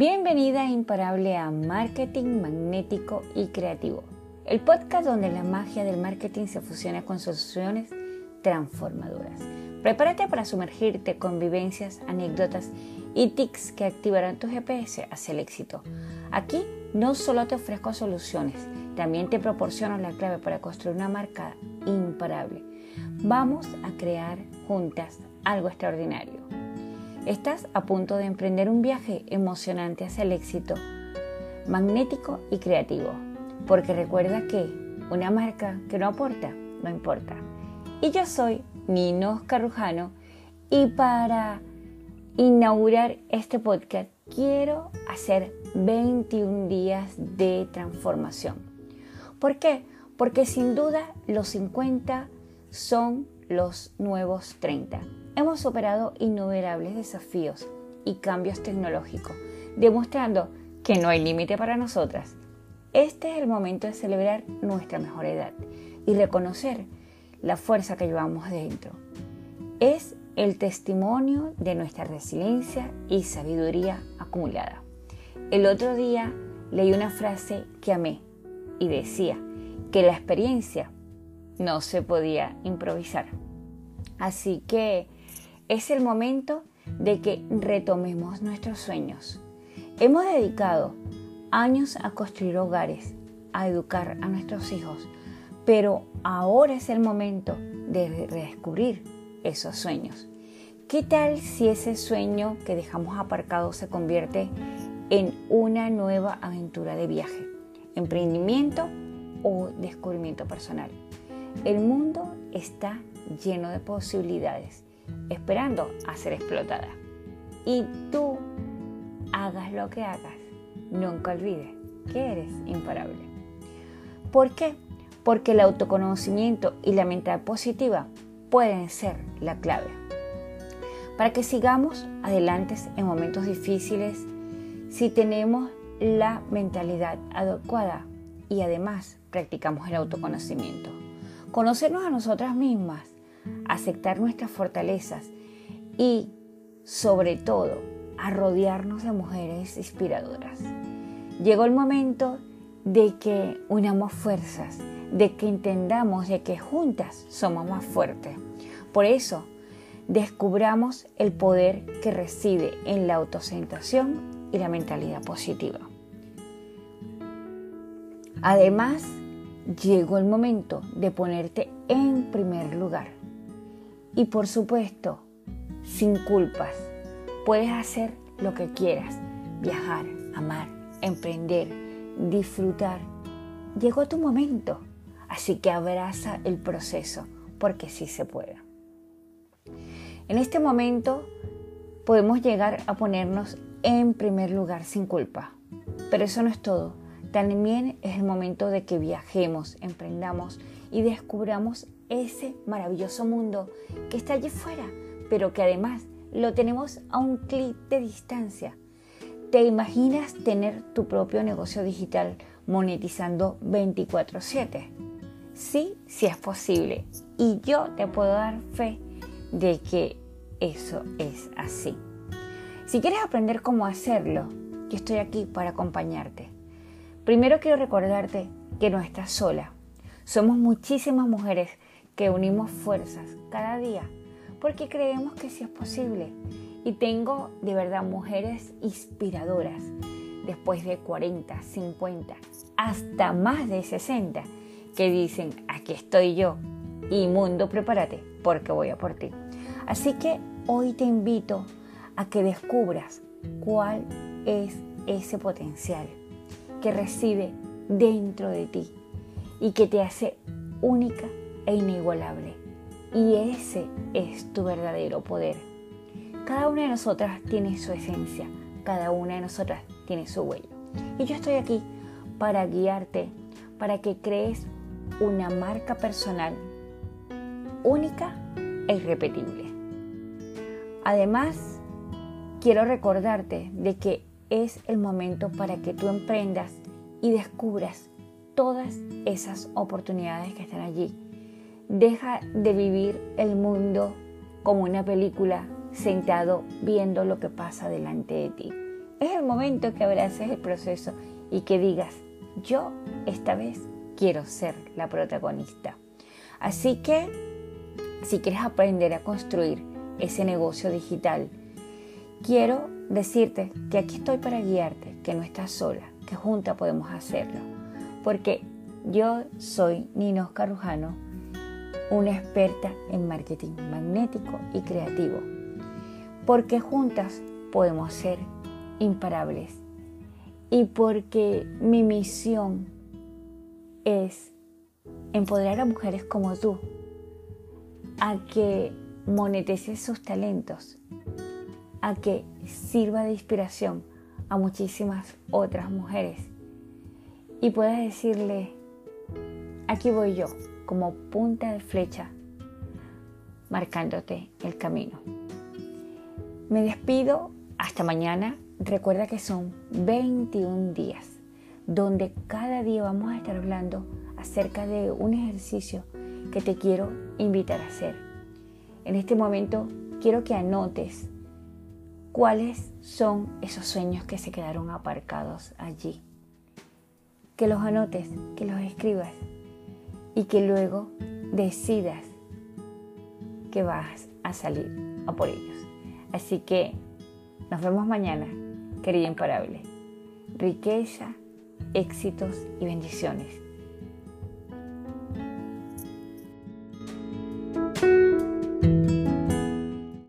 Bienvenida imparable a Marketing Magnético y Creativo, el podcast donde la magia del marketing se fusiona con soluciones transformadoras. Prepárate para sumergirte con vivencias, anécdotas y tics que activarán tu GPS hacia el éxito. Aquí no solo te ofrezco soluciones, también te proporciono la clave para construir una marca imparable. Vamos a crear juntas algo extraordinario. Estás a punto de emprender un viaje emocionante hacia el éxito, magnético y creativo, porque recuerda que una marca que no aporta, no importa. Y yo soy Nino Carrujano y para inaugurar este podcast quiero hacer 21 días de transformación. ¿Por qué? Porque sin duda los 50 son los nuevos 30 hemos superado innumerables desafíos y cambios tecnológicos, demostrando que no hay límite para nosotras. Este es el momento de celebrar nuestra mejor edad y reconocer la fuerza que llevamos dentro. Es el testimonio de nuestra resiliencia y sabiduría acumulada. El otro día leí una frase que amé y decía que la experiencia no se podía improvisar. Así que es el momento de que retomemos nuestros sueños. Hemos dedicado años a construir hogares, a educar a nuestros hijos, pero ahora es el momento de redescubrir esos sueños. ¿Qué tal si ese sueño que dejamos aparcado se convierte en una nueva aventura de viaje, emprendimiento o descubrimiento personal? El mundo está lleno de posibilidades esperando a ser explotada. Y tú, hagas lo que hagas, nunca olvides que eres imparable. ¿Por qué? Porque el autoconocimiento y la mental positiva pueden ser la clave. Para que sigamos adelante en momentos difíciles, si tenemos la mentalidad adecuada y además practicamos el autoconocimiento. Conocernos a nosotras mismas aceptar nuestras fortalezas y, sobre todo, a rodearnos de mujeres inspiradoras. Llegó el momento de que unamos fuerzas, de que entendamos de que juntas somos más fuertes. Por eso, descubramos el poder que reside en la autocentración y la mentalidad positiva. Además, llegó el momento de ponerte en primer lugar y por supuesto, sin culpas, puedes hacer lo que quieras, viajar, amar, emprender, disfrutar. Llegó tu momento, así que abraza el proceso, porque sí se puede. En este momento podemos llegar a ponernos en primer lugar sin culpa, pero eso no es todo. También es el momento de que viajemos, emprendamos y descubramos ese maravilloso mundo que está allí fuera, pero que además lo tenemos a un clic de distancia. ¿Te imaginas tener tu propio negocio digital monetizando 24/7? Sí, sí es posible. Y yo te puedo dar fe de que eso es así. Si quieres aprender cómo hacerlo, yo estoy aquí para acompañarte. Primero quiero recordarte que no estás sola. Somos muchísimas mujeres que unimos fuerzas cada día porque creemos que sí es posible. Y tengo de verdad mujeres inspiradoras después de 40, 50, hasta más de 60 que dicen, aquí estoy yo y mundo, prepárate porque voy a por ti. Así que hoy te invito a que descubras cuál es ese potencial que reside dentro de ti y que te hace única e inigualable. Y ese es tu verdadero poder. Cada una de nosotras tiene su esencia, cada una de nosotras tiene su huella. Y yo estoy aquí para guiarte, para que crees una marca personal única e irrepetible. Además, quiero recordarte de que es el momento para que tú emprendas y descubras todas esas oportunidades que están allí Deja de vivir el mundo como una película sentado viendo lo que pasa delante de ti es el momento que abraces el proceso y que digas, yo esta vez quiero ser la protagonista. Así que, si quieres aprender a construir ese negocio digital, quiero decirte que aquí estoy para guiarte, que no estás sola, que juntas podemos hacerlo. Porque yo soy Nino Carujano, una experta en marketing magnético y creativo. Porque juntas podemos ser imparables. Y porque mi misión es empoderar a mujeres como tú a que monetice sus talentos, a que sirva de inspiración a muchísimas otras mujeres y puedas decirle, aquí voy yo, como punta de flecha, marcándote el camino. Me despido hasta mañana. Recuerda que son 21 días donde cada día vamos a estar hablando acerca de un ejercicio que te quiero invitar a hacer. En este momento quiero que anotes cuáles son esos sueños que se quedaron aparcados allí. Que los anotes, que los escribas y que luego decidas que vas a salir a por ellos. Así que nos vemos mañana, querida imparable. Riqueza éxitos y bendiciones.